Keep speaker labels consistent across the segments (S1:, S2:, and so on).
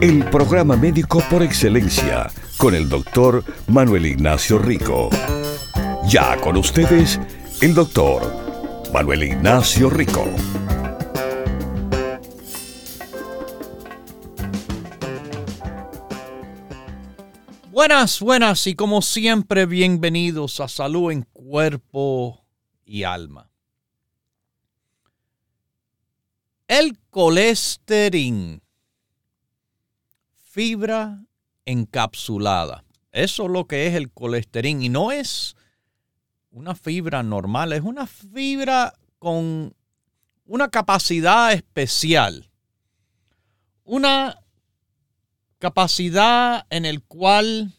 S1: El programa médico por excelencia con el doctor Manuel Ignacio Rico. Ya con ustedes, el doctor Manuel Ignacio Rico.
S2: Buenas, buenas y como siempre bienvenidos a Salud en Cuerpo y Alma. El colesterol, fibra encapsulada. Eso es lo que es el colesterol y no es una fibra normal, es una fibra con una capacidad especial. Una capacidad en el cual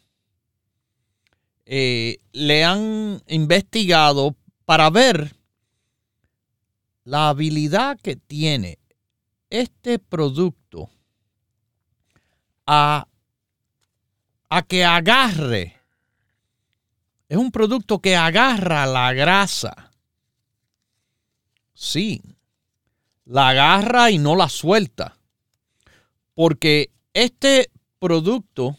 S2: eh, le han investigado para ver la habilidad que tiene este producto a a que agarre. Es un producto que agarra la grasa. Sí, la agarra y no la suelta. Porque este producto,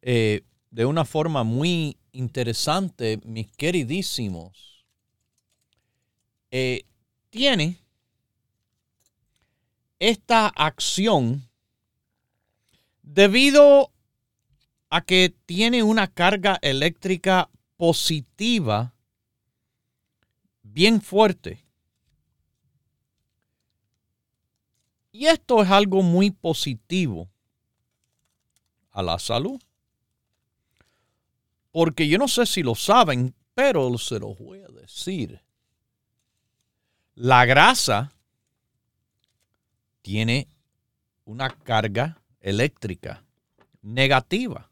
S2: eh, de una forma muy interesante, mis queridísimos, eh, tiene esta acción debido a que tiene una carga eléctrica positiva bien fuerte. Y esto es algo muy positivo a la salud. Porque yo no sé si lo saben, pero se los voy a decir. La grasa tiene una carga eléctrica negativa.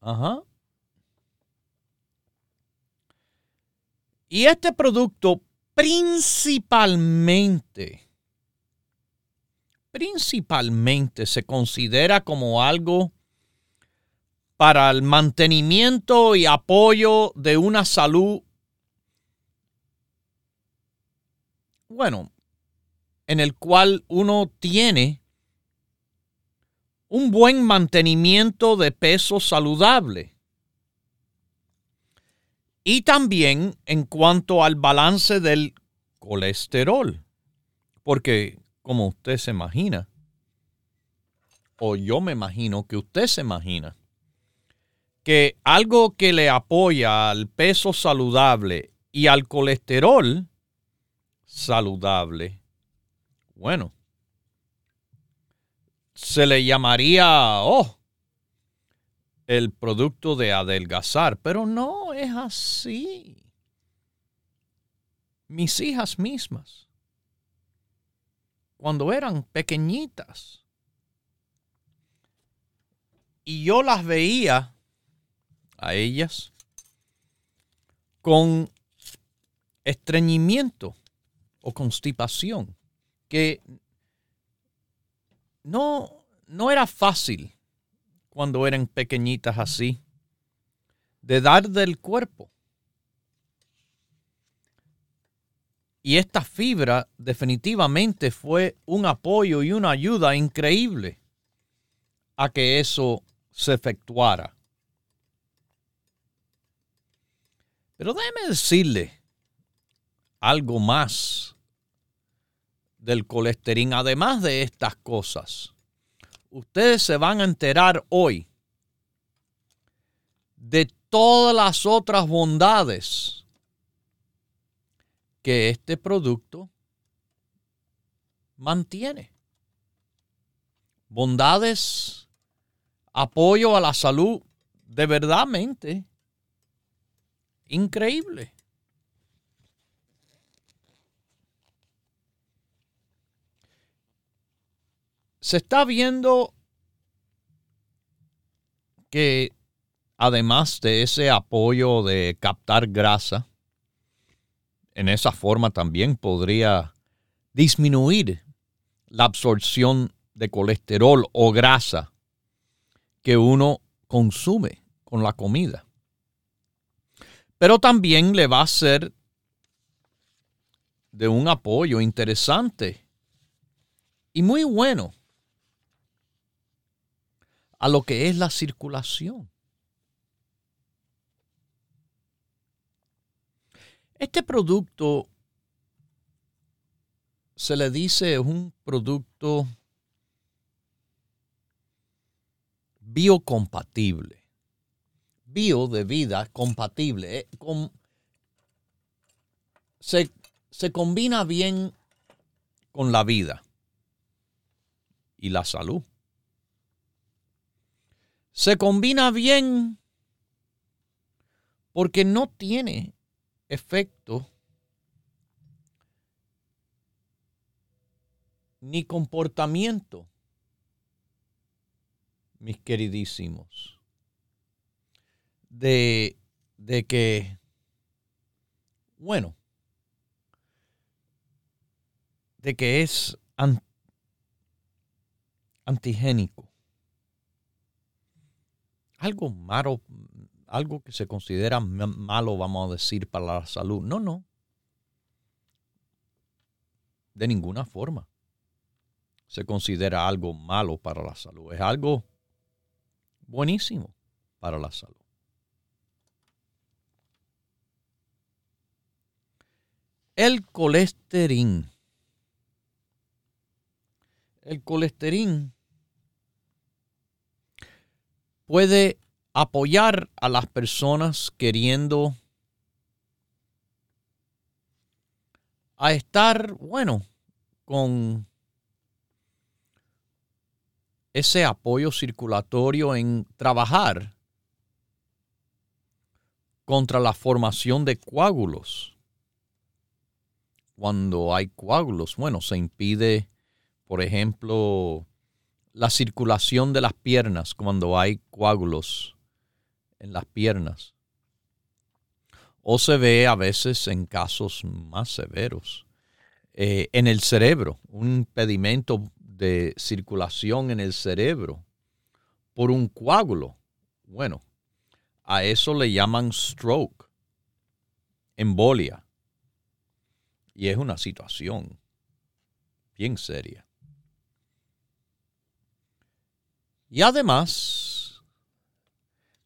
S2: Ajá. Y este producto principalmente, principalmente se considera como algo para el mantenimiento y apoyo de una salud, bueno, en el cual uno tiene un buen mantenimiento de peso saludable. Y también en cuanto al balance del colesterol. Porque, como usted se imagina, o yo me imagino que usted se imagina, que algo que le apoya al peso saludable y al colesterol saludable, bueno, se le llamaría, oh, el producto de adelgazar, pero no es así. Mis hijas mismas, cuando eran pequeñitas, y yo las veía a ellas con estreñimiento o constipación, que no, no era fácil cuando eran pequeñitas así, de dar del cuerpo. Y esta fibra definitivamente fue un apoyo y una ayuda increíble a que eso se efectuara. Pero déjeme decirle algo más del colesterol, además de estas cosas, ustedes se van a enterar hoy de todas las otras bondades que este producto mantiene. Bondades, apoyo a la salud de verdadmente increíble. Se está viendo que además de ese apoyo de captar grasa, en esa forma también podría disminuir la absorción de colesterol o grasa que uno consume con la comida. Pero también le va a ser de un apoyo interesante y muy bueno a lo que es la circulación. Este producto se le dice es un producto biocompatible. Bio de vida compatible. Eh, se, se combina bien con la vida y la salud. Se combina bien porque no tiene efecto ni comportamiento, mis queridísimos, de, de que, bueno, de que es antigénico. Algo malo, algo que se considera malo, vamos a decir, para la salud. No, no. De ninguna forma se considera algo malo para la salud. Es algo buenísimo para la salud. El colesterol. El colesterol puede apoyar a las personas queriendo a estar, bueno, con ese apoyo circulatorio en trabajar contra la formación de coágulos. Cuando hay coágulos, bueno, se impide, por ejemplo, la circulación de las piernas cuando hay coágulos en las piernas. O se ve a veces en casos más severos eh, en el cerebro, un impedimento de circulación en el cerebro por un coágulo. Bueno, a eso le llaman stroke, embolia. Y es una situación bien seria. Y además,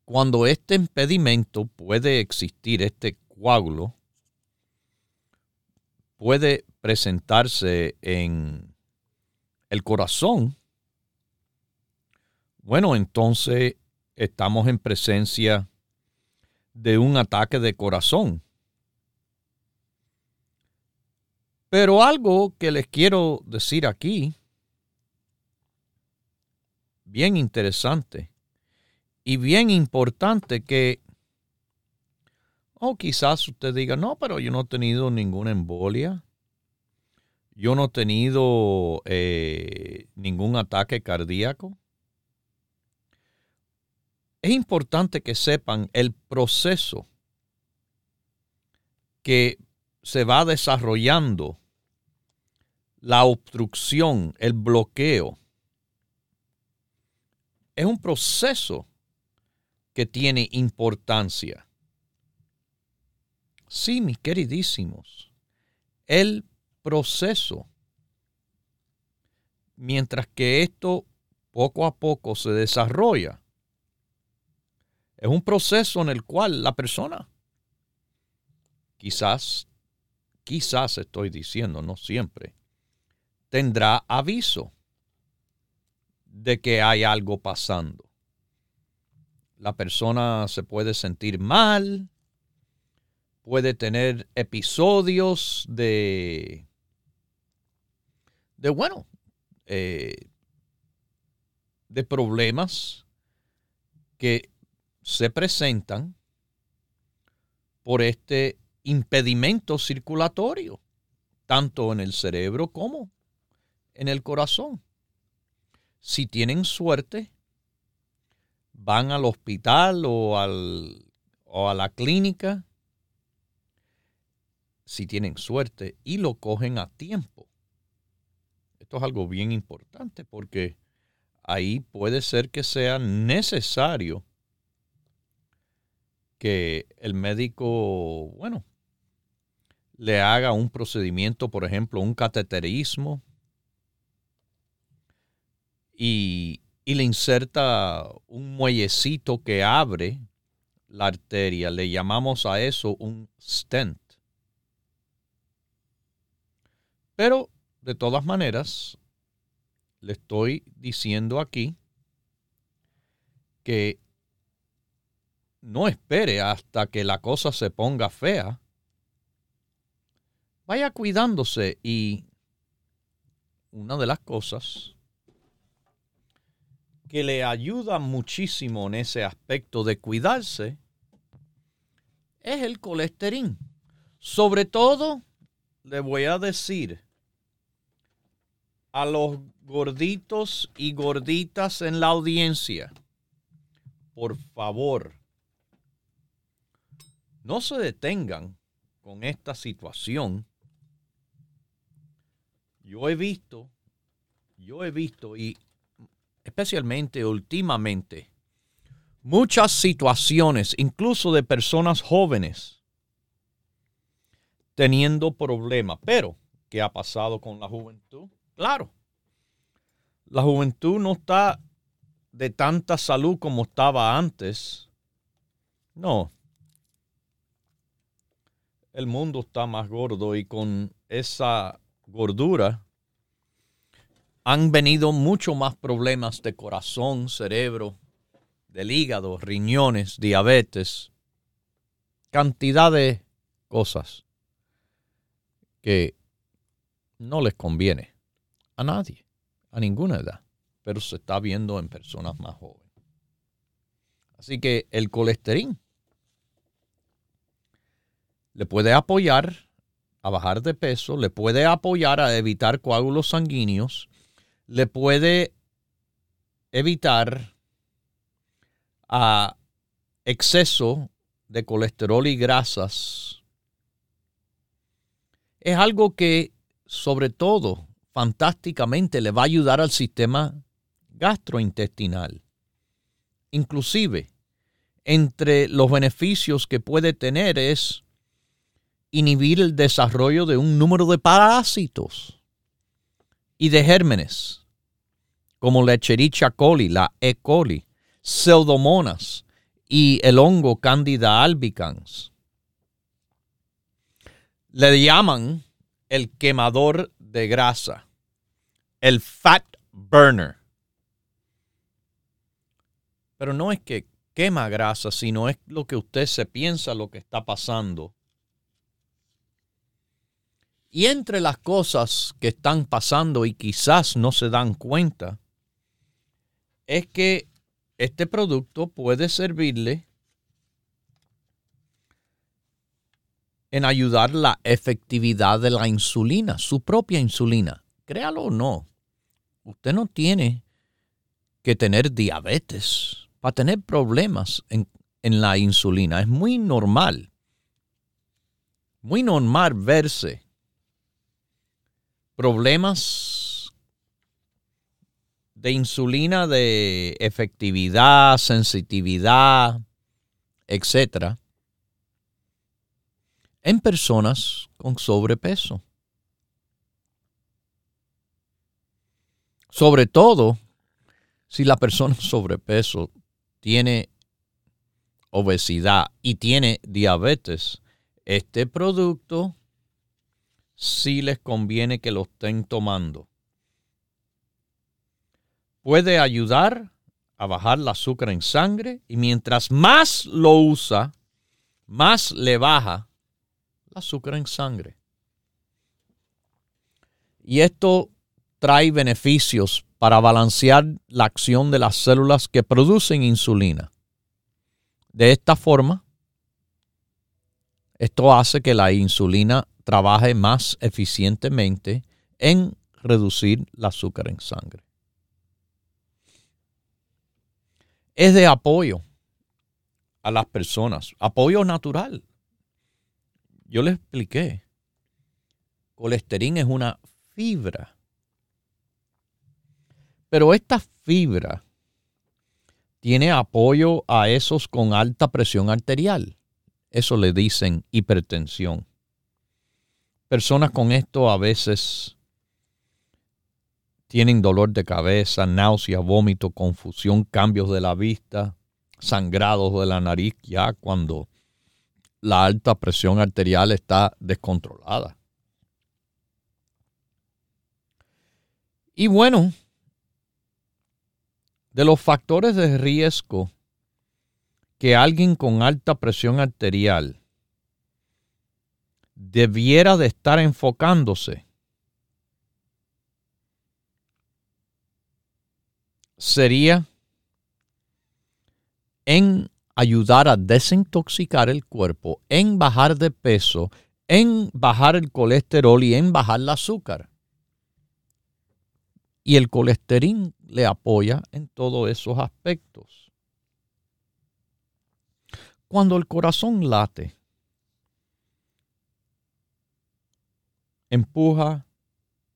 S2: cuando este impedimento puede existir, este coágulo, puede presentarse en el corazón, bueno, entonces estamos en presencia de un ataque de corazón. Pero algo que les quiero decir aquí bien interesante y bien importante que, o oh, quizás usted diga, no, pero yo no he tenido ninguna embolia, yo no he tenido eh, ningún ataque cardíaco. Es importante que sepan el proceso que se va desarrollando la obstrucción, el bloqueo es un proceso que tiene importancia. Sí, mis queridísimos, el proceso, mientras que esto poco a poco se desarrolla, es un proceso en el cual la persona, quizás, quizás estoy diciendo, no siempre, tendrá aviso de que hay algo pasando. La persona se puede sentir mal, puede tener episodios de, de bueno, eh, de problemas que se presentan por este impedimento circulatorio, tanto en el cerebro como en el corazón si tienen suerte, van al hospital o, al, o a la clínica, si tienen suerte, y lo cogen a tiempo. Esto es algo bien importante porque ahí puede ser que sea necesario que el médico, bueno, le haga un procedimiento, por ejemplo, un cateterismo, y, le inserta un muellecito que abre la arteria. Le llamamos a eso un stent. Pero, de todas maneras, le estoy diciendo aquí que no espere hasta que la cosa se ponga fea. Vaya cuidándose y una de las cosas que le ayuda muchísimo en ese aspecto de cuidarse es el colesterol. Sobre todo, le voy a decir a los gorditos y gorditas en la audiencia, por favor, no se detengan con esta situación. Yo he visto, yo he visto y especialmente últimamente, muchas situaciones, incluso de personas jóvenes, teniendo problemas. Pero, ¿qué ha pasado con la juventud? Claro, la juventud no está de tanta salud como estaba antes. No. El mundo está más gordo y con esa gordura han venido mucho más problemas de corazón, cerebro, del hígado, riñones, diabetes, cantidad de cosas que no les conviene a nadie, a ninguna edad, pero se está viendo en personas más jóvenes. Así que el colesterol le puede apoyar a bajar de peso, le puede apoyar a evitar coágulos sanguíneos, le puede evitar a exceso de colesterol y grasas. Es algo que sobre todo fantásticamente le va a ayudar al sistema gastrointestinal. Inclusive, entre los beneficios que puede tener es inhibir el desarrollo de un número de parásitos y de gérmenes, como la Echerichia coli, la E. coli, pseudomonas y el hongo Candida albicans. Le llaman el quemador de grasa, el fat burner. Pero no es que quema grasa, sino es lo que usted se piensa lo que está pasando y entre las cosas que están pasando y quizás no se dan cuenta, es que este producto puede servirle en ayudar la efectividad de la insulina, su propia insulina. Créalo o no, usted no tiene que tener diabetes para tener problemas en, en la insulina. Es muy normal, muy normal verse problemas de insulina de efectividad, sensitividad, etcétera, en personas con sobrepeso. Sobre todo si la persona sobrepeso tiene obesidad y tiene diabetes, este producto si les conviene que lo estén tomando. Puede ayudar a bajar el azúcar en sangre y mientras más lo usa, más le baja el azúcar en sangre. Y esto trae beneficios para balancear la acción de las células que producen insulina. De esta forma, esto hace que la insulina trabaje más eficientemente en reducir el azúcar en sangre. es de apoyo a las personas, apoyo natural. Yo les expliqué, colesterol es una fibra. Pero esta fibra tiene apoyo a esos con alta presión arterial. Eso le dicen hipertensión. Personas con esto a veces tienen dolor de cabeza, náusea, vómito, confusión, cambios de la vista, sangrados de la nariz, ya cuando la alta presión arterial está descontrolada. Y bueno, de los factores de riesgo que alguien con alta presión arterial debiera de estar enfocándose sería en ayudar a desintoxicar el cuerpo, en bajar de peso, en bajar el colesterol y en bajar el azúcar. Y el colesterol le apoya en todos esos aspectos. Cuando el corazón late, empuja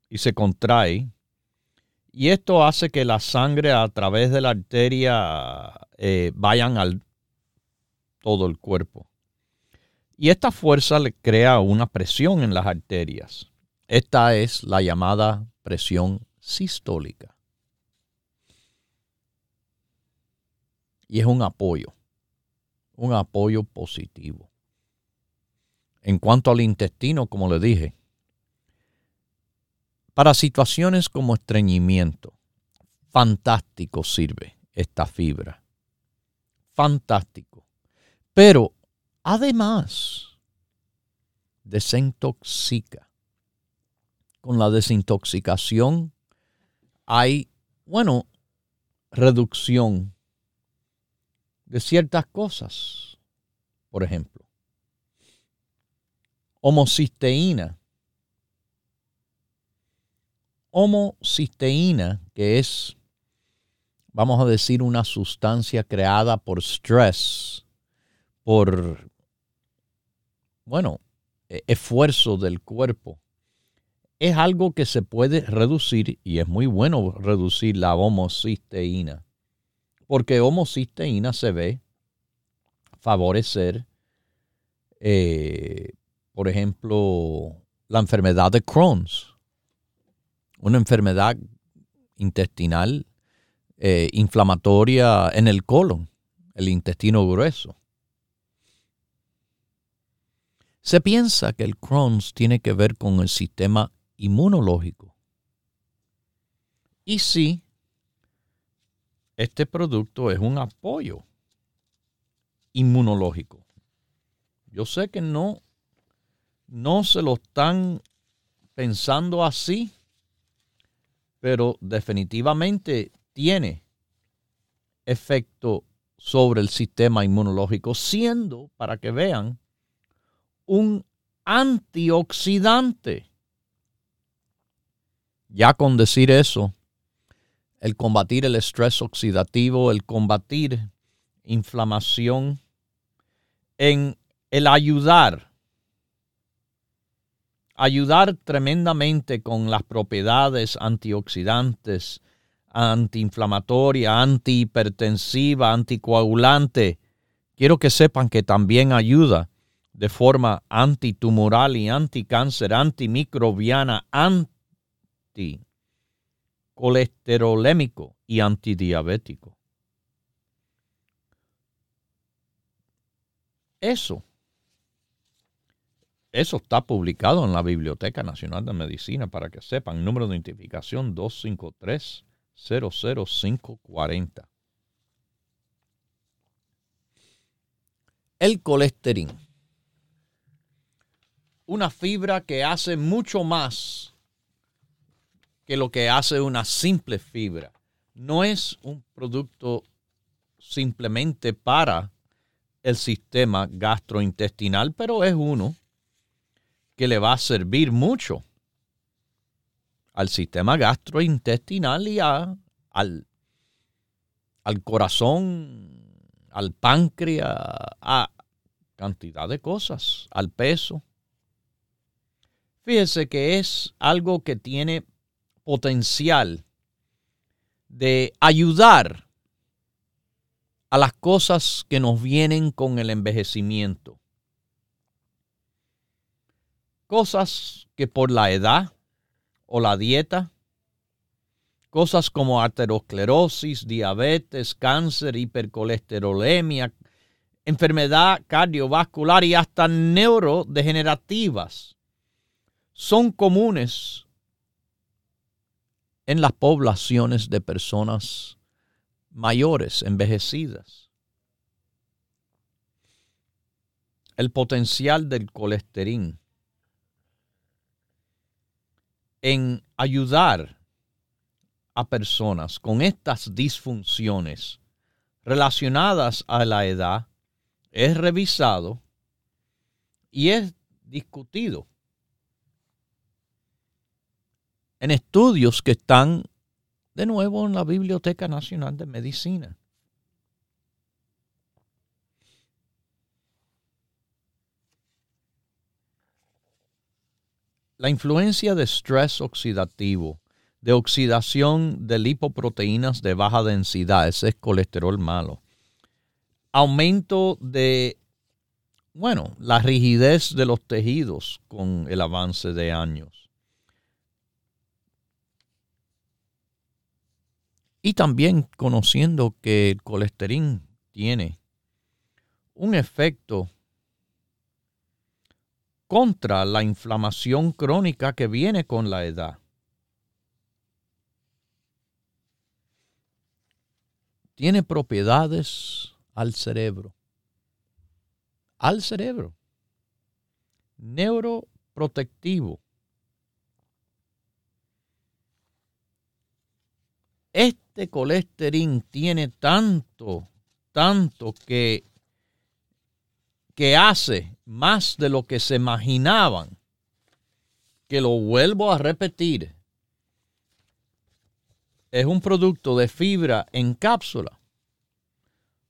S2: y se contrae, y esto hace que la sangre a través de la arteria eh, vayan al todo el cuerpo. Y esta fuerza le crea una presión en las arterias. Esta es la llamada presión sistólica. Y es un apoyo, un apoyo positivo. En cuanto al intestino, como le dije, para situaciones como estreñimiento, fantástico sirve esta fibra. Fantástico. Pero además, desintoxica. Con la desintoxicación hay, bueno, reducción de ciertas cosas. Por ejemplo, homocisteína. Homocisteína, que es, vamos a decir, una sustancia creada por stress, por, bueno, e-, esfuerzo del cuerpo. Es algo que se puede reducir y es muy bueno reducir la homocisteína, porque homocisteína se ve favorecer, eh, por ejemplo, la enfermedad de Crohn's, una enfermedad intestinal eh, inflamatoria en el colon, el intestino grueso. Se piensa que el Crohn's tiene que ver con el sistema inmunológico. Y sí, este producto es un apoyo inmunológico. Yo sé que no, no se lo están pensando así, pero definitivamente tiene efecto sobre el sistema inmunológico, siendo, para que vean, un antioxidante. Ya con decir eso, el combatir el estrés oxidativo, el combatir inflamación, en el ayudar, ayudar tremendamente con las propiedades antioxidantes, antiinflamatoria, antihipertensiva, anticoagulante. Quiero que sepan que también ayuda de forma antitumoral y anticáncer, antimicrobiana, anti colesterolémico y antidiabético. Eso, eso está publicado en la Biblioteca Nacional de Medicina para que sepan, número de identificación 253 00540. El colesterol. Una fibra que hace mucho más que lo que hace una simple fibra. No es un producto simplemente para el sistema gastrointestinal, pero es uno que le va a servir mucho al sistema gastrointestinal y a, al, al corazón, al páncreas, a cantidad de cosas, al peso. Fíjese que es algo que tiene potencial de ayudar a las cosas que nos vienen con el envejecimiento. Cosas que por la edad o la dieta, cosas como arteriosclerosis, diabetes, cáncer, hipercolesterolemia, enfermedad cardiovascular y hasta neurodegenerativas son comunes en las poblaciones de personas mayores, envejecidas. El potencial del colesterol en ayudar a personas con estas disfunciones relacionadas a la edad es revisado y es discutido en estudios que están de nuevo en la Biblioteca Nacional de Medicina. La influencia de estrés oxidativo, de oxidación de lipoproteínas de baja densidad, ese es colesterol malo. Aumento de, bueno, la rigidez de los tejidos con el avance de años Y también conociendo que el colesterol tiene un efecto contra la inflamación crónica que viene con la edad. Tiene propiedades al cerebro. Al cerebro. Neuroprotectivo. este colesterol tiene tanto, tanto que, que hace más de lo que se imaginaban, que lo vuelvo a repetir, es un producto de fibra en cápsula,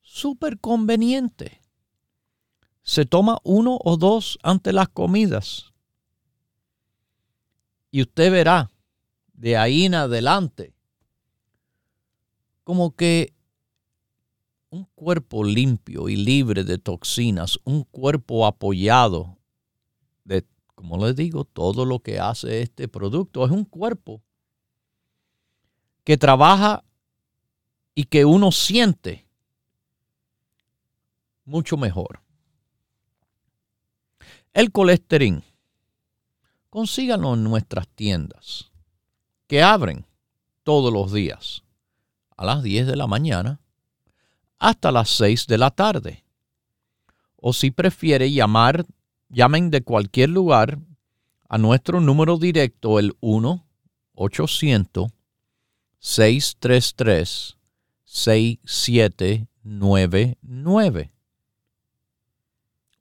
S2: súper conveniente. Se toma uno o dos ante las comidas. Y usted verá de ahí en adelante como que un cuerpo limpio y libre de toxinas, un cuerpo apoyado de, como les digo, todo lo que hace este producto, es un cuerpo que trabaja y que uno siente mucho mejor. El colesterol, consíganlo en nuestras tiendas, que abren todos los días a las 10 de la mañana hasta las 6 de la tarde. O si prefiere llamar, llamen de cualquier lugar a nuestro número directo el 1-800-633-6799.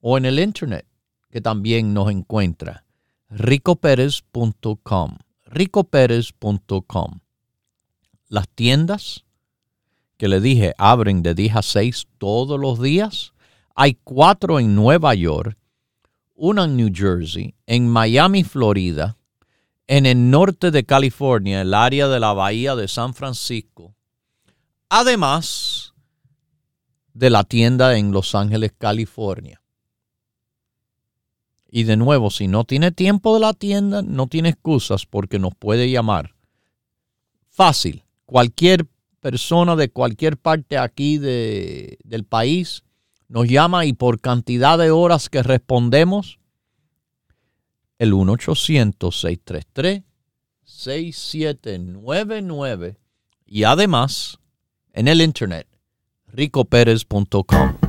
S2: O en el internet, que también nos encuentra, ricoperez.com. ricoperez.com. Las tiendas que le dije abren de 10 a 6 todos los días. Hay cuatro en Nueva York, una en New Jersey, en Miami, Florida, en el norte de California, el área de la bahía de San Francisco. Además de la tienda en Los Ángeles, California. Y de nuevo, si no tiene tiempo de la tienda, no tiene excusas porque nos puede llamar. Fácil. Cualquier persona de cualquier parte aquí del país nos llama y por cantidad de horas que respondemos, el 1-800-633-6799 y además en el internet ricoperez.com.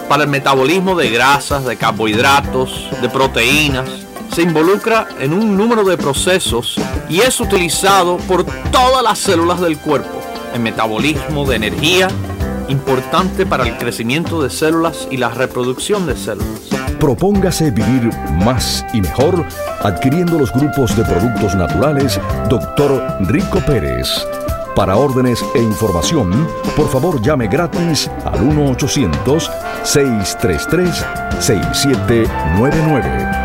S2: para el metabolismo de grasas, de carbohidratos, de proteínas se involucra en un número de procesos y es utilizado por todas las células del cuerpo. El metabolismo de energía, importante para el crecimiento de células y la reproducción de células.
S3: Propóngase vivir más y mejor adquiriendo los grupos de productos naturales Dr. Rico Pérez. Para órdenes e información, por favor llame gratis al 1-800-633-6799.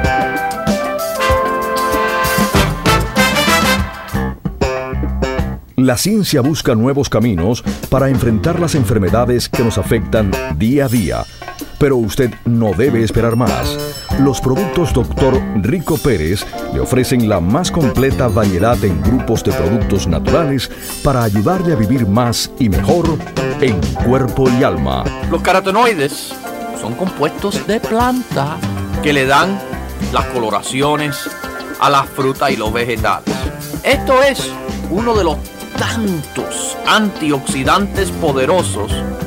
S3: La ciencia busca nuevos caminos para enfrentar las enfermedades que nos afectan día a día. Pero usted no debe esperar más. Los productos Dr. Rico Pérez le ofrecen la más completa variedad en grupos de productos naturales para ayudarle a vivir más y mejor en cuerpo y alma.
S2: Los carotenoides son compuestos de planta que le dan las coloraciones a las frutas y los vegetales. Esto es uno de los tantos antioxidantes poderosos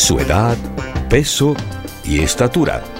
S3: su edad, peso y estatura.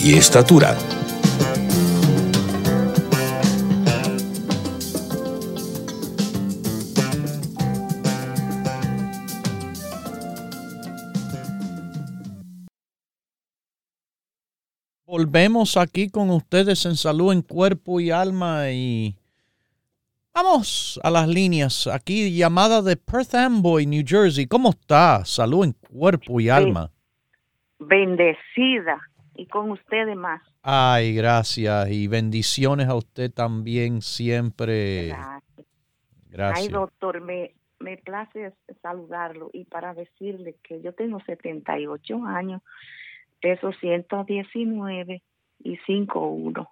S1: y estatura.
S2: Volvemos aquí con ustedes en salud en cuerpo y alma y vamos a las líneas. Aquí llamada de Perth Amboy, New Jersey. ¿Cómo está? Salud en cuerpo y alma.
S4: Bendecida y con ustedes más.
S2: Ay, gracias y bendiciones a usted también siempre.
S4: Gracias.
S2: Gracias.
S4: Ay, doctor, me, me place saludarlo y para decirle que yo tengo 78 años, peso 119 y 5'1".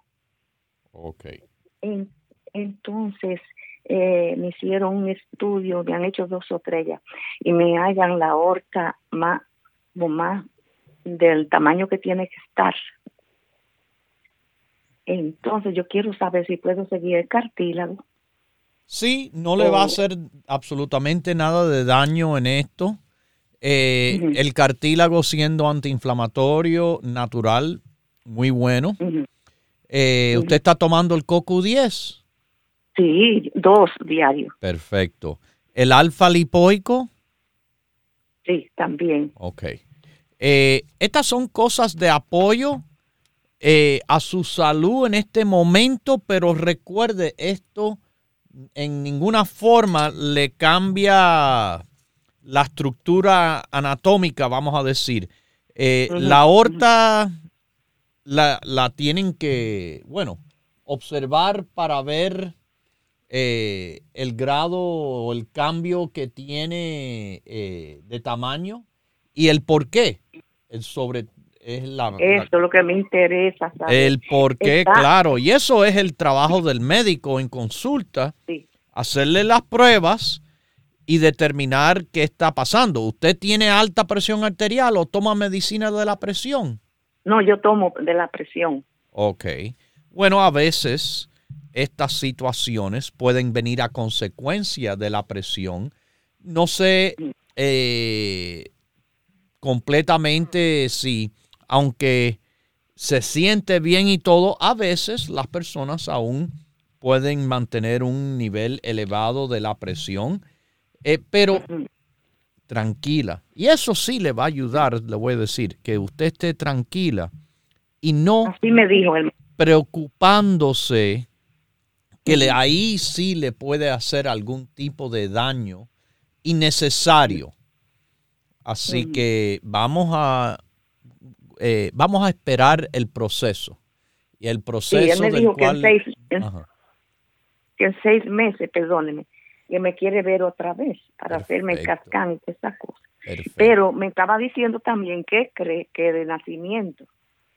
S2: Ok.
S4: En- entonces, eh, me hicieron un estudio, me han hecho dos o tres ya, y me hallan la aorta más, más del tamaño que tiene que estar. Entonces, yo quiero saber si puedo seguir el cartílago.
S2: Sí, no le va a
S4: Oh.
S2: hacer absolutamente nada de daño en esto. Eh. El cartílago siendo antiinflamatorio, natural, muy bueno. Eh. ¿Usted está tomando el CoQ10?
S4: Sí, dos diarios,
S2: Perfecto. ¿El alfa lipoico?
S4: sí, también.
S2: Ok. Eh, estas son cosas de apoyo eh, a su salud en este momento, pero recuerde, esto en ninguna forma le cambia la estructura anatómica, vamos a decir. Eh, La aorta la, la tienen que, bueno, observar para ver eh, el grado o el cambio que tiene eh, de tamaño y el por qué. Sobre es la, la-
S4: Eso es lo que me interesa saber.
S2: el por qué,
S4: Está-
S2: claro. Y eso es el trabajo del médico en consulta,
S4: Sí.
S2: hacerle las pruebas y determinar qué está pasando. ¿Usted tiene alta presión arterial o toma medicina de la presión?
S4: No, yo tomo de la presión.
S2: Ok. Bueno, a veces estas situaciones pueden venir a consecuencia de la presión. No sé eh, completamente si, aunque se siente bien y todo, a veces las personas aún pueden mantener un nivel elevado de la presión, eh, pero tranquila. Y eso sí le va a ayudar, le voy a decir, que usted esté tranquila y no
S4: Así me dijo el
S2: preocupándose que le, ahí sí le puede hacer algún tipo de daño innecesario. Así que vamos a eh, vamos a esperar el proceso. Y el
S4: Sí,
S2: proceso
S4: él me
S2: del
S4: dijo que
S2: cual...
S4: en, seis, en,
S2: Ajá,
S4: que en seis meses, perdóneme, que me quiere ver otra vez para hacerme el
S2: Perfecto.
S4: cascán y esas cosas.
S2: perfecto.
S4: Pero me estaba diciendo también que cree que de nacimiento,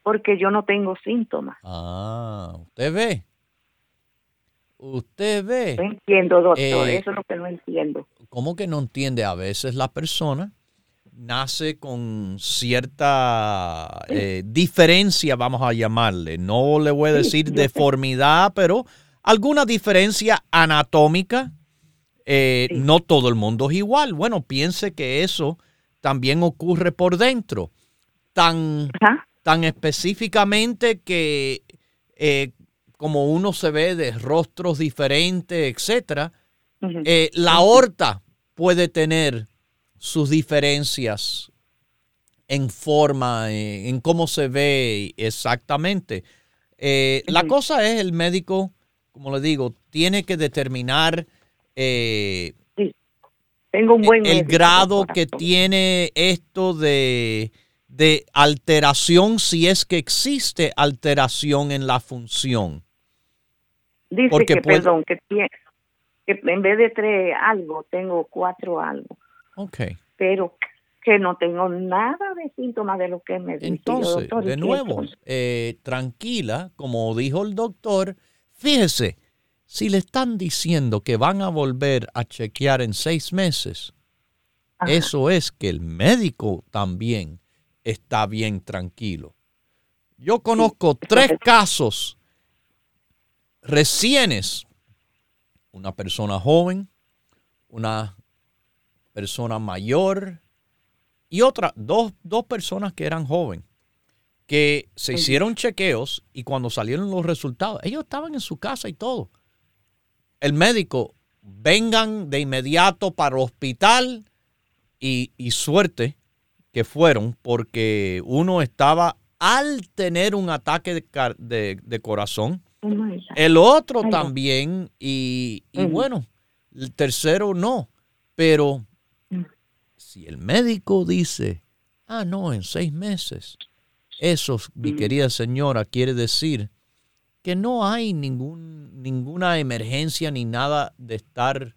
S4: porque yo no tengo síntomas.
S2: Ah, usted ve. Usted ve.
S4: No entiendo, doctor,
S2: Eh,
S4: eso es lo que no entiendo.
S2: ¿Cómo que no entiende? A veces la persona nace con cierta eh, diferencia, vamos a llamarle. No le voy a decir deformidad, pero alguna diferencia anatómica. Eh,
S4: Sí.
S2: No todo el mundo es igual. Bueno, piense que eso también ocurre por dentro. Tan,
S4: Ajá.
S2: tan específicamente que eh, como uno se ve de rostros diferentes, etcétera, la aorta puede tener sus diferencias en forma, en cómo se ve exactamente. Eh, La cosa es el médico, como le digo, tiene que determinar eh,
S4: Tengo un buen
S2: el grado que tiene esto de, de alteración, si es que existe alteración en la función.
S4: Dice
S2: porque
S4: que,
S2: puede-
S4: perdón, que, tiene, que en vez de tres algo, tengo cuatro algo,
S2: Ok.
S4: pero que no tengo nada de síntomas de lo que me dice. Yo,
S2: Entonces,
S4: doctor, ¿y
S2: de nuevo, eh, tranquila, como dijo el doctor, fíjese, si le están diciendo que van a volver a chequear en seis meses,
S4: Ajá.
S2: eso es que el médico también está bien tranquilo. Yo conozco tres casos recientes. Una persona joven, una persona mayor y otra, dos, dos personas que eran jóvenes, que se hicieron chequeos y cuando salieron los resultados, ellos estaban en su casa y todo. El médico, vengan de inmediato para el hospital y, y suerte que fueron porque uno estaba al tener un ataque de, de- de corazón, el otro también y, bueno, el tercero no, pero. Si el médico dice, ah, no, en seis meses, eso, mi querida señora, quiere decir que no hay ningún, ninguna emergencia ni nada de estar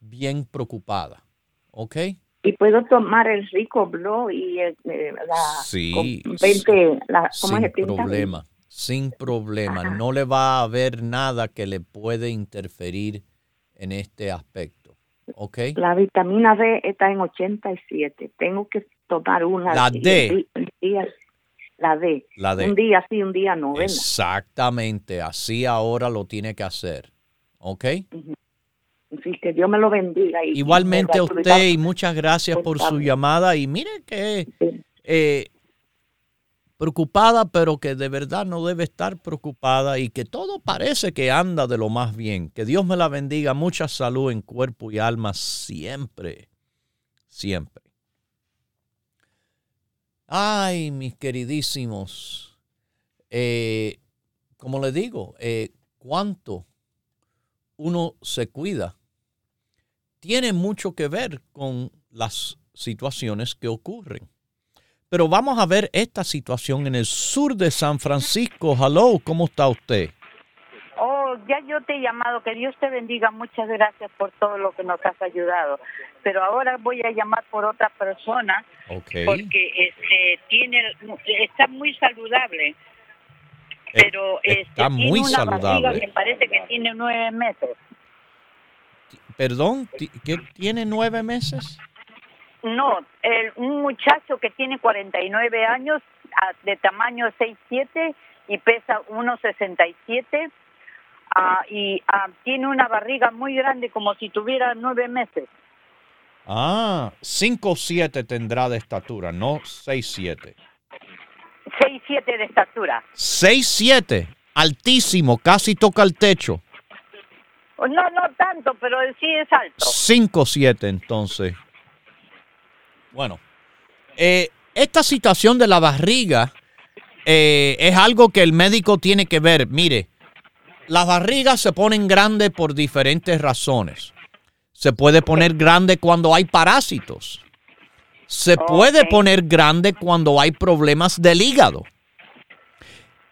S2: bien preocupada. ¿Ok?
S4: Y puedo tomar el rico blow y el, eh, la
S2: Sí,
S4: con 20, la, ¿cómo
S2: Sin
S4: es? 30
S2: problema, sin problema.
S4: Ajá.
S2: No le va a haber nada que le puede interferir en este aspecto.
S4: La vitamina D está en 87. Tengo que tomar una.
S2: La D.
S4: di- día- la D.
S2: La D.
S4: Un día sí, un día no, ¿verdad?
S2: Exactamente, así ahora lo tiene que hacer. ¿Ok?
S4: Así que Dios me lo bendiga. Y,
S2: Igualmente a usted y muchas gracias por su llamada. Y mire que
S4: Sí.
S2: eh, preocupada, pero que de verdad no debe estar preocupada y que todo parece que anda de lo más bien. Que Dios me la bendiga. Mucha salud en cuerpo y alma siempre. Siempre. Ay, mis queridísimos. eh, como le digo, eh, cuánto uno se cuida tiene mucho que ver con las situaciones que ocurren. Pero vamos a ver esta situación en el sur de San Francisco. Hello, ¿cómo está usted?
S5: Oh, ya yo te he llamado, que Dios te bendiga, muchas gracias por todo lo que nos has ayudado. Pero ahora voy a llamar por otra persona
S2: Ok.
S5: porque este tiene está muy saludable, pero este,
S2: está
S5: tiene
S2: muy
S5: una
S2: saludable.
S5: que parece que tiene nueve meses.
S2: Perdón, ¿qué tiene nueve meses?
S5: No, el, un muchacho que tiene 49 años, ah, de tamaño 6'7 y pesa 1'67 ah, y ah, tiene una barriga muy grande como si tuviera nueve meses.
S2: Ah, 5'7 tendrá de estatura, no 6'7.
S5: 6'7 de estatura.
S2: 6'7, altísimo, casi toca el techo.
S5: No, no tanto, pero sí es alto.
S2: 5-7 entonces. Bueno, eh, esta situación de la barriga eh, es algo que el médico tiene que ver. Mire, las barrigas se ponen grandes por diferentes razones. Se puede poner grande cuando hay parásitos. Se puede poner grande cuando hay problemas del hígado.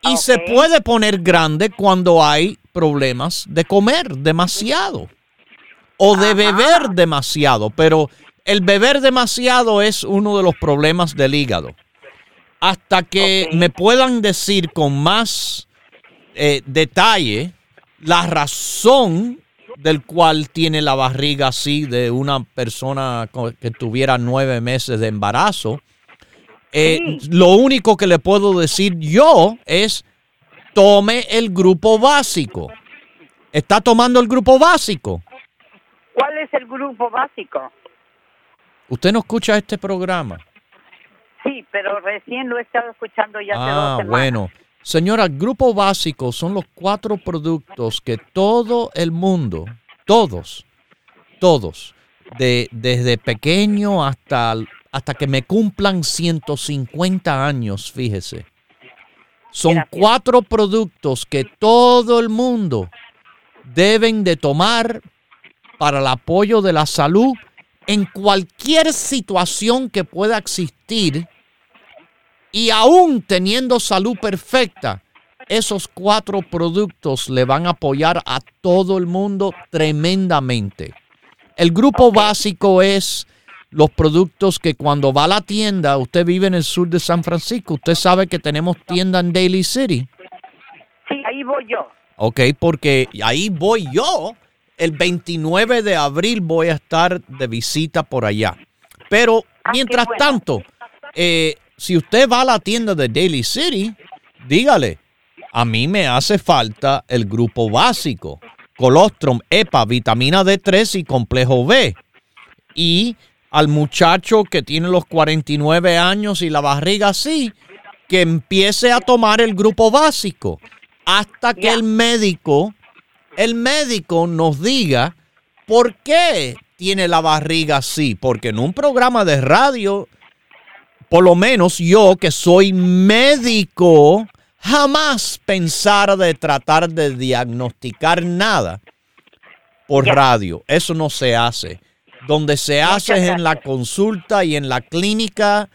S2: Y se
S5: Ok.
S2: puede poner grande cuando hay problemas de comer demasiado o de
S5: Ajá.
S2: beber demasiado, pero el beber demasiado es uno de los problemas del hígado. Hasta que me puedan decir con más eh, detalle la razón del cual tiene la barriga así de una persona que tuviera nueve meses de embarazo, eh, lo único que le puedo decir yo es tome el grupo básico. ¿Está tomando el grupo básico?
S5: ¿Cuál es el grupo básico?
S2: ¿Usted no escucha este programa?
S5: Sí, pero recién lo he estado escuchando ya hace dos
S2: Ah,
S5: semanas.
S2: bueno. Señora, grupo básico son los cuatro productos que todo el mundo, todos, todos, de, desde pequeño hasta, hasta que me cumplan 150 años, fíjese. Son
S5: Gracias.
S2: cuatro productos que todo el mundo deben de tomar para el apoyo de la salud en cualquier situación que pueda existir y aún teniendo salud perfecta, esos cuatro productos le van a apoyar a todo el mundo tremendamente. El grupo básico es los productos que cuando va a la tienda, usted vive en el sur de San Francisco, usted sabe que tenemos tienda en Daly City.
S5: Sí, ahí voy yo.
S2: Ok, porque ahí voy yo. El 29 de abril voy a estar de visita por allá. Pero
S5: Ah,
S2: mientras tanto, eh, si usted va a la tienda de Daily City, dígale, a mí me hace falta el grupo básico, colostrum, EPA, vitamina D3 y complejo B. Y al muchacho que tiene los 49 años y la barriga así, que empiece a tomar el grupo básico hasta que el médico, el médico nos diga por qué tiene la barriga así, porque en un programa de radio, por lo menos yo que soy médico, jamás pensara de tratar de diagnosticar nada por radio. Eso no se hace. Donde se hace es en la consulta y en la clínica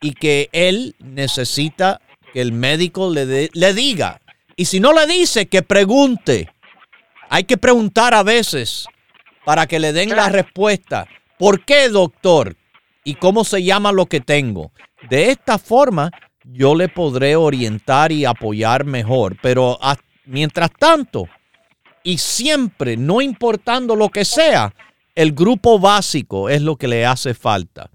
S2: y que él necesita que el médico le, le diga. Y si no le dice, que pregunte. Hay que preguntar a veces para que le den la respuesta. ¿Por qué, doctor? ¿Y cómo se llama lo que tengo? De esta forma, yo le podré orientar y apoyar mejor. Pero mientras tanto, y siempre, no importando lo que sea, el grupo básico es lo que le hace falta.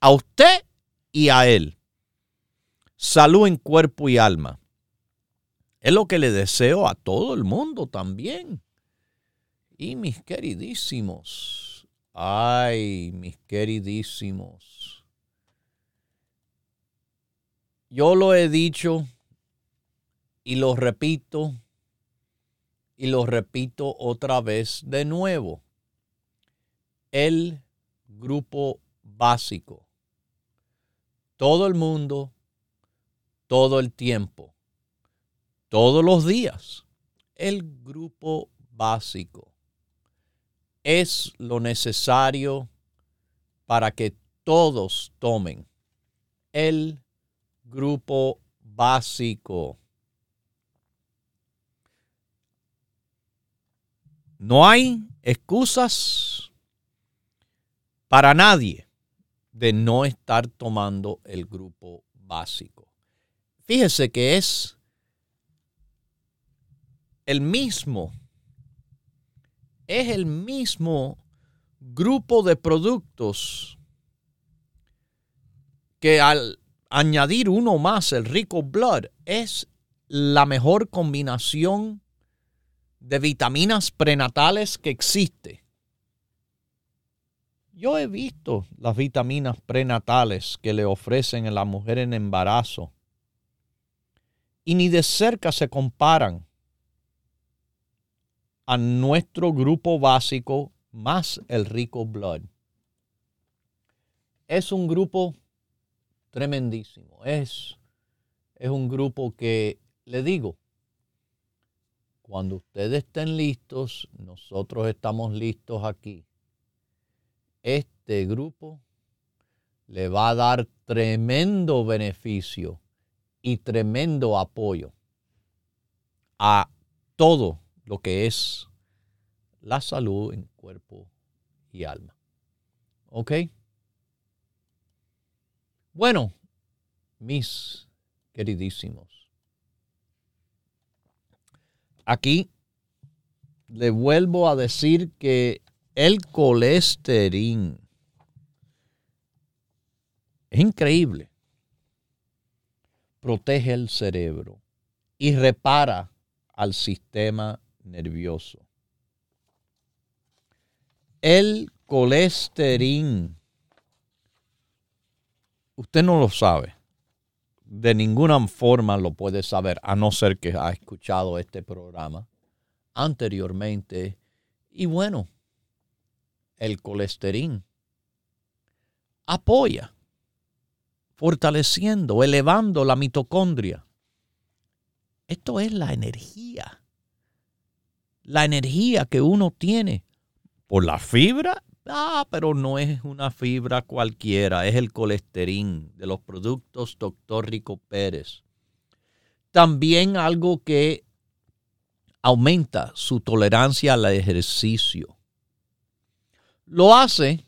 S2: A usted y a él. Salud en cuerpo y alma. Es lo que le deseo a todo el mundo también. Y mis queridísimos, ay, mis queridísimos, yo lo he dicho y lo repito y lo repito otra vez de nuevo. El grupo básico. Todo el mundo, todo el tiempo, todos los días. El grupo básico es lo necesario para que todos tomen el grupo básico. No hay excusas para nadie de no estar tomando el grupo básico. Fíjese que es el mismo es el mismo grupo de productos que al añadir uno más, el Rico Blood, es la mejor combinación de vitaminas prenatales que existe. Yo he visto las vitaminas prenatales que le ofrecen a la mujer en embarazo y ni de cerca se comparan a nuestro grupo básico más el rico blood. Es un grupo tremendísimo. Es, es un grupo que, le digo, cuando ustedes estén listos, nosotros estamos listos aquí. Este grupo le va a dar tremendo beneficio y tremendo apoyo a todo lo que es la salud en cuerpo y alma. ¿Ok? Bueno, mis queridísimos, aquí le vuelvo a decir que el colesterol es increíble. Protege el cerebro y repara al sistema nervioso. El colesterol, usted no lo sabe. De ninguna forma lo puede saber, a no ser que ha escuchado este programa anteriormente. Y bueno, el colesterol apoya, fortaleciendo, elevando la mitocondria. Esto es la energía la energía que uno tiene por la fibra. Ah, pero no es una fibra cualquiera, es el colesterol de los productos Dr. Rico Pérez. También algo que aumenta su tolerancia al ejercicio. Lo hace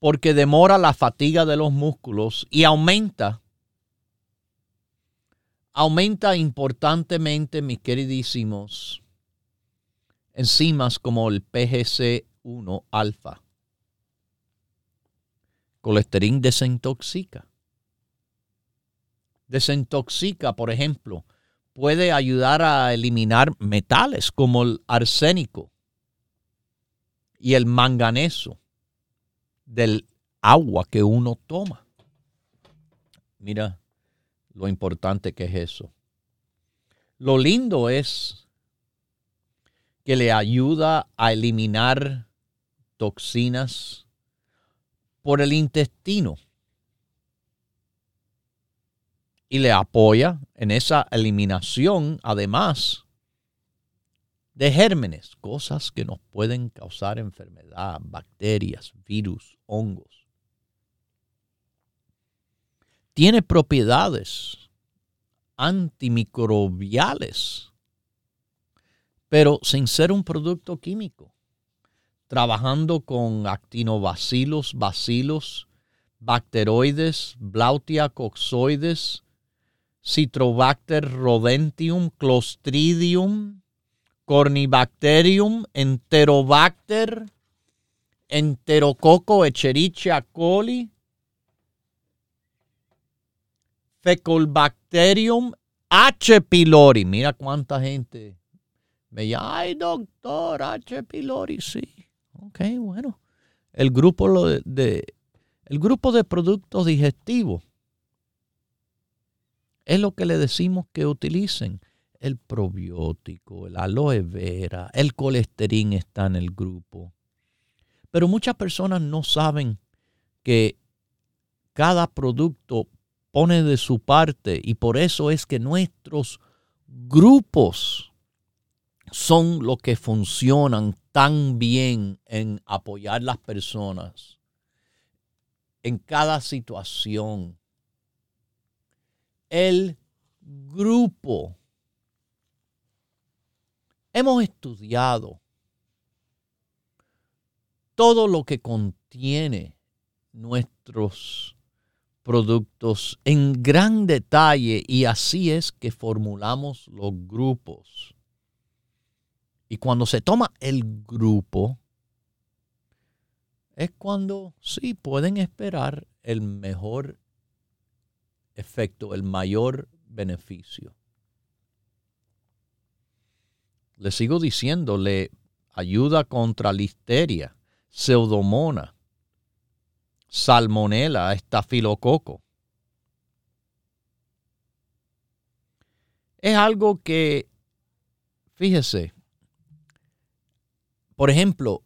S2: porque demora la fatiga de los músculos y aumenta aumenta importantemente, mis queridísimos, enzimas como el PGC1 alfa. Colesterol desintoxica. desintoxica, por ejemplo, puede ayudar a eliminar metales como el arsénico y el manganeso del agua que uno toma. Mira lo importante que es eso. Lo lindo es que le ayuda a eliminar toxinas por el intestino y le apoya en esa eliminación, además de gérmenes, cosas que nos pueden causar enfermedad, bacterias, virus, hongos. Tiene propiedades antimicrobiales, pero sin ser un producto químico, trabajando con actinobacillus, bacilos, bacteroides, blautia coxoides, Citrobacter rodentium, Clostridium, Cornibacterium, Enterobacter, Enterococo Echerichia coli, Fecolbacterium, H. pylori. Mira cuánta gente me llama, ay doctor, H. pylori, sí. Ok, bueno. El grupo de, el grupo de productos digestivos es lo que le decimos que utilicen. El probiótico, el aloe vera, el colesterol está en el grupo. Pero muchas personas no saben que cada producto pone de su parte y por eso es que nuestros grupos son los que funcionan tan bien en apoyar las personas en cada situación el grupo. Hemos estudiado todo lo que contiene nuestros productos en gran detalle y así es que formulamos los grupos. Y cuando se toma el grupo, es cuando sí pueden esperar el mejor efecto, el mayor beneficio. Le sigo diciendo, le ayuda contra listeria, pseudomona, salmonela, estafilococo. Es algo que, fíjese, por ejemplo,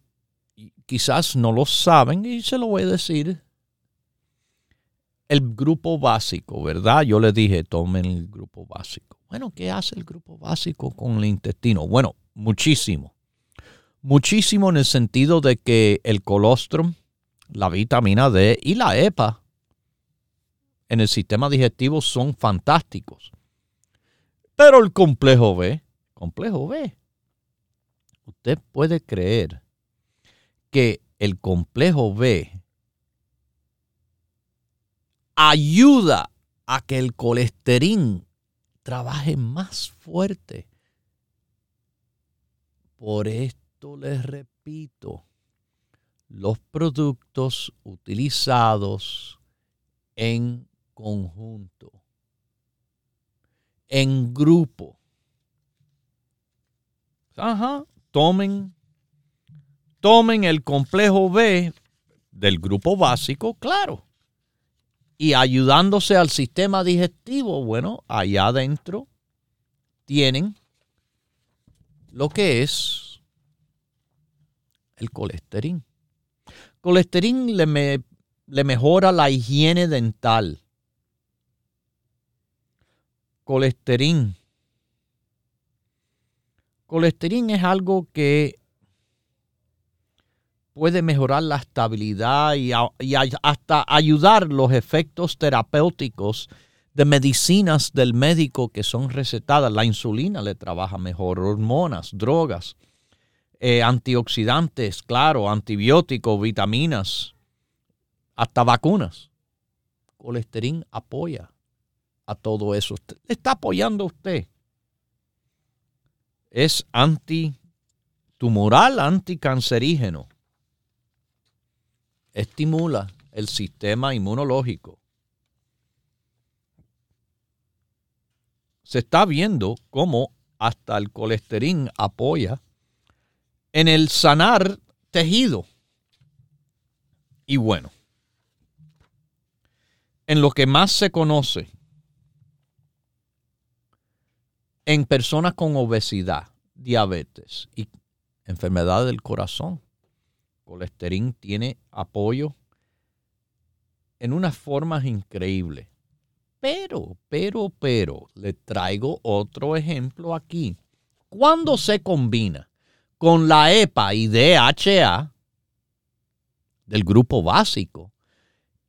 S2: quizás no lo saben y se lo voy a decir el grupo básico, ¿verdad? Yo le dije, tomen el grupo básico. Bueno, ¿qué hace el grupo básico con el intestino? Bueno, muchísimo. Muchísimo en el sentido de que el colostrum, la vitamina D y la EPA en el sistema digestivo son fantásticos. Pero el complejo B, complejo B, usted puede creer que el complejo B ayuda a que el colesterol trabaje más fuerte. Por esto les repito, los productos utilizados en conjunto, en grupo. Ajá, tomen, tomen el complejo B del grupo básico, claro y ayudándose al sistema digestivo, bueno, allá adentro tienen lo que es el colesterol. Colesterol le, le mejora la higiene dental. Colesterol. Colesterol es algo que puede mejorar la estabilidad y, hasta ayudar los efectos terapéuticos de medicinas del médico que son recetadas. La insulina le trabaja mejor, hormonas, drogas, eh, antioxidantes, claro, antibióticos, vitaminas, hasta vacunas. Colesterol apoya a todo eso. Está apoyando a usted. Es antitumoral, anticancerígeno estimula el sistema inmunológico. se está viendo cómo hasta el colesterol apoya en el sanar tejido. Y bueno, en lo que más se conoce en personas con obesidad, diabetes y enfermedad del corazón. Colesterol tiene apoyo en unas formas increíbles. Pero, pero, pero, le traigo otro ejemplo aquí. Cuando se combina con la EPA y DHA del grupo básico,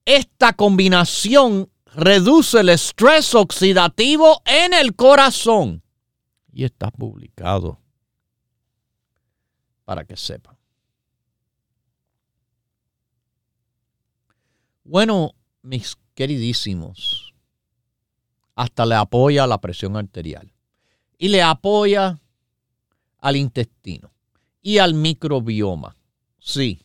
S2: esta combinación reduce el estrés oxidativo en el corazón y está publicado para que sepan. Bueno, mis queridísimos, hasta le apoya la presión arterial y le apoya al intestino y al microbioma. Sí,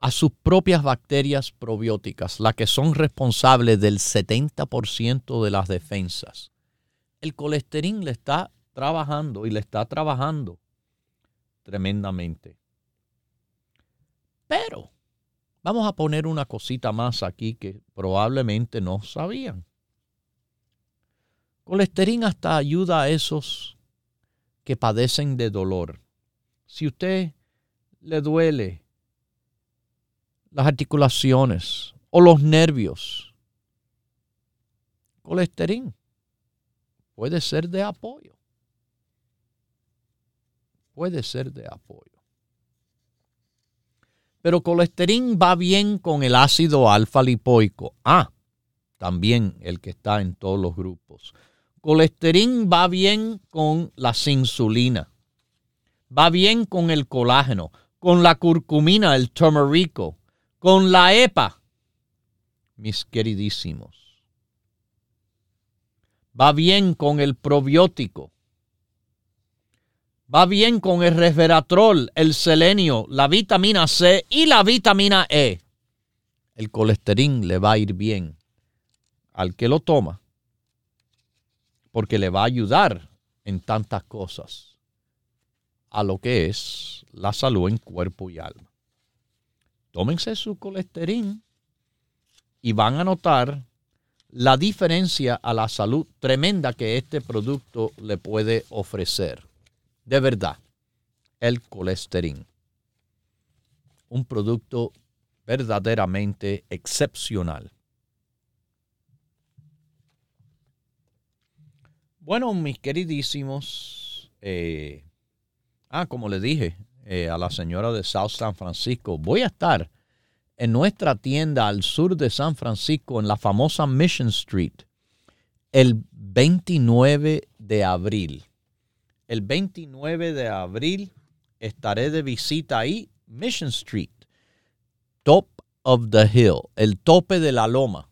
S2: a sus propias bacterias probióticas, las que son responsables del 70% de las defensas el colesterol le está trabajando y le está trabajando tremendamente. Pero vamos a poner una cosita más aquí que probablemente no sabían. Colesterol hasta ayuda a esos que padecen de dolor. Si usted le duele las articulaciones o los nervios, colesterol puede ser de apoyo. Puede ser de apoyo. Pero colesterol va bien con el ácido alfa lipoico. Ah, también el que está en todos los grupos. Colesterol va bien con la insulina. Va bien con el colágeno, con la curcumina, el turmerico, con la EPA. Mis queridísimos va bien con el probiótico, va bien con el resveratrol, el selenio, la vitamina C y la vitamina E. El colesterol le va a ir bien al que lo toma porque le va a ayudar en tantas cosas a lo que es la salud en cuerpo y alma. Tómense su colesterol y van a notar la diferencia a la salud tremenda que este producto le puede ofrecer. De verdad, el colesterol. Un producto verdaderamente excepcional. Bueno, mis queridísimos, eh, ah, como le dije eh, a la señora de South San Francisco, voy a estar en nuestra tienda al sur de San Francisco, en la famosa Mission Street, el 29 de abril. El 29 de abril estaré de visita ahí, Mission Street, Top of the Hill, el tope de la loma.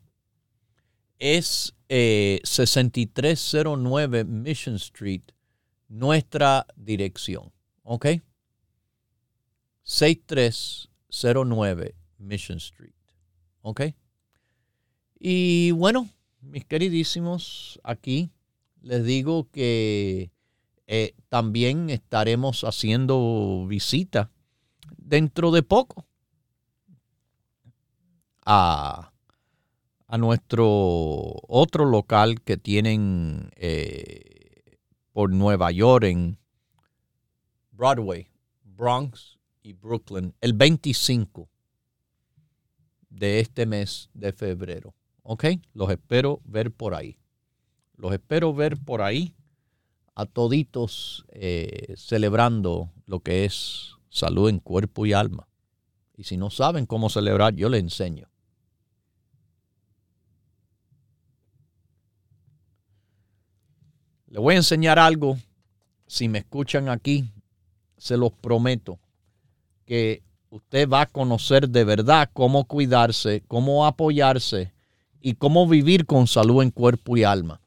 S2: Es 6309 eh, Mission Street, nuestra dirección. ¿Ok? 6309 Mission Street. ¿Ok? Y bueno, mis queridísimos, aquí les digo que eh, también estaremos haciendo visita dentro de poco a, nuestro otro local que tienen eh, por Nueva York en Broadway, Bronx y Brooklyn, el 25 de este mes de febrero. ¿Ok? Los espero ver por ahí. Los espero ver por ahí a toditos eh, celebrando lo que es salud en cuerpo y alma. Y si no saben cómo celebrar, yo les enseño. Les voy a enseñar algo. Si me escuchan aquí, se los prometo que usted va a conocer de verdad cómo cuidarse, cómo apoyarse y cómo vivir con salud en cuerpo y alma.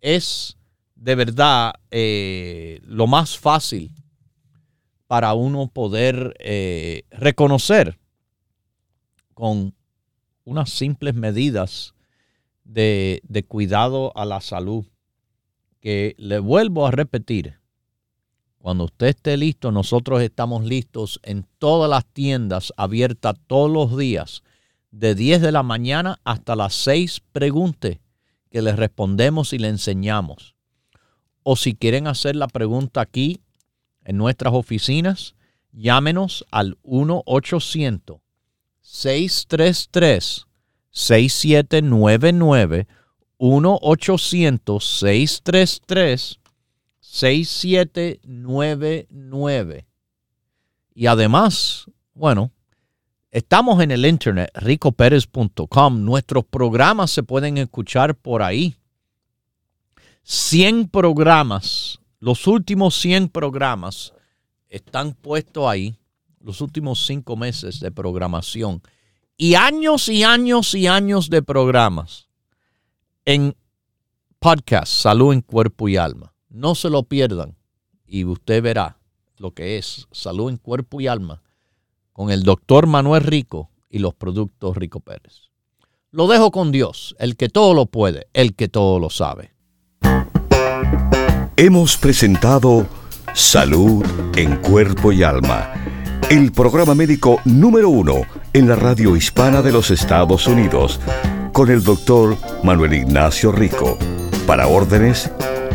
S2: Es de verdad eh, lo más fácil para uno poder eh, reconocer con unas simples medidas de, de cuidado a la salud que le vuelvo a repetir, cuando usted esté listo, nosotros estamos listos en todas las tiendas abiertas todos los días, de 10 de la mañana hasta las 6. Pregunte que le respondemos y le enseñamos. O si quieren hacer la pregunta aquí en nuestras oficinas, llámenos al 1-800-633-6799. 1-800-633-6799. Y además, bueno, estamos en el internet, ricopérez.com. Nuestros programas se pueden escuchar por ahí. 100 programas, los últimos 100 programas están puestos ahí, los últimos 5 meses de programación. Y años y años y años de programas en podcast Salud en Cuerpo y Alma. No se lo pierdan y usted verá lo que es Salud en Cuerpo y Alma con el doctor Manuel Rico y los productos Rico Pérez. Lo dejo con Dios, el que todo lo puede, el que todo lo sabe.
S1: Hemos presentado Salud en Cuerpo y Alma, el programa médico número uno en la radio hispana de los Estados Unidos, con el doctor Manuel Ignacio Rico. Para órdenes,